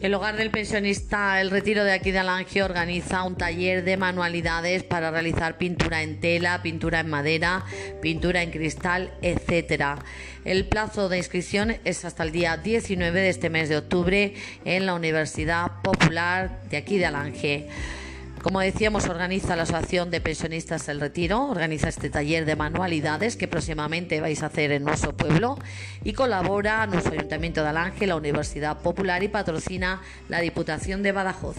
El Hogar del Pensionista El Retiro de aquí de Alange organiza un taller de manualidades para realizar pintura en tela, pintura en madera, pintura en cristal, etc. El plazo de inscripción es hasta el día 19 de este mes de octubre en la Universidad Popular de aquí de Alange. Como decíamos, organiza la Asociación de Pensionistas El Retiro, organiza este taller de manualidades que próximamente vais a hacer en nuestro pueblo y colabora nuestro Ayuntamiento de Alange, la Universidad Popular y patrocina la Diputación de Badajoz.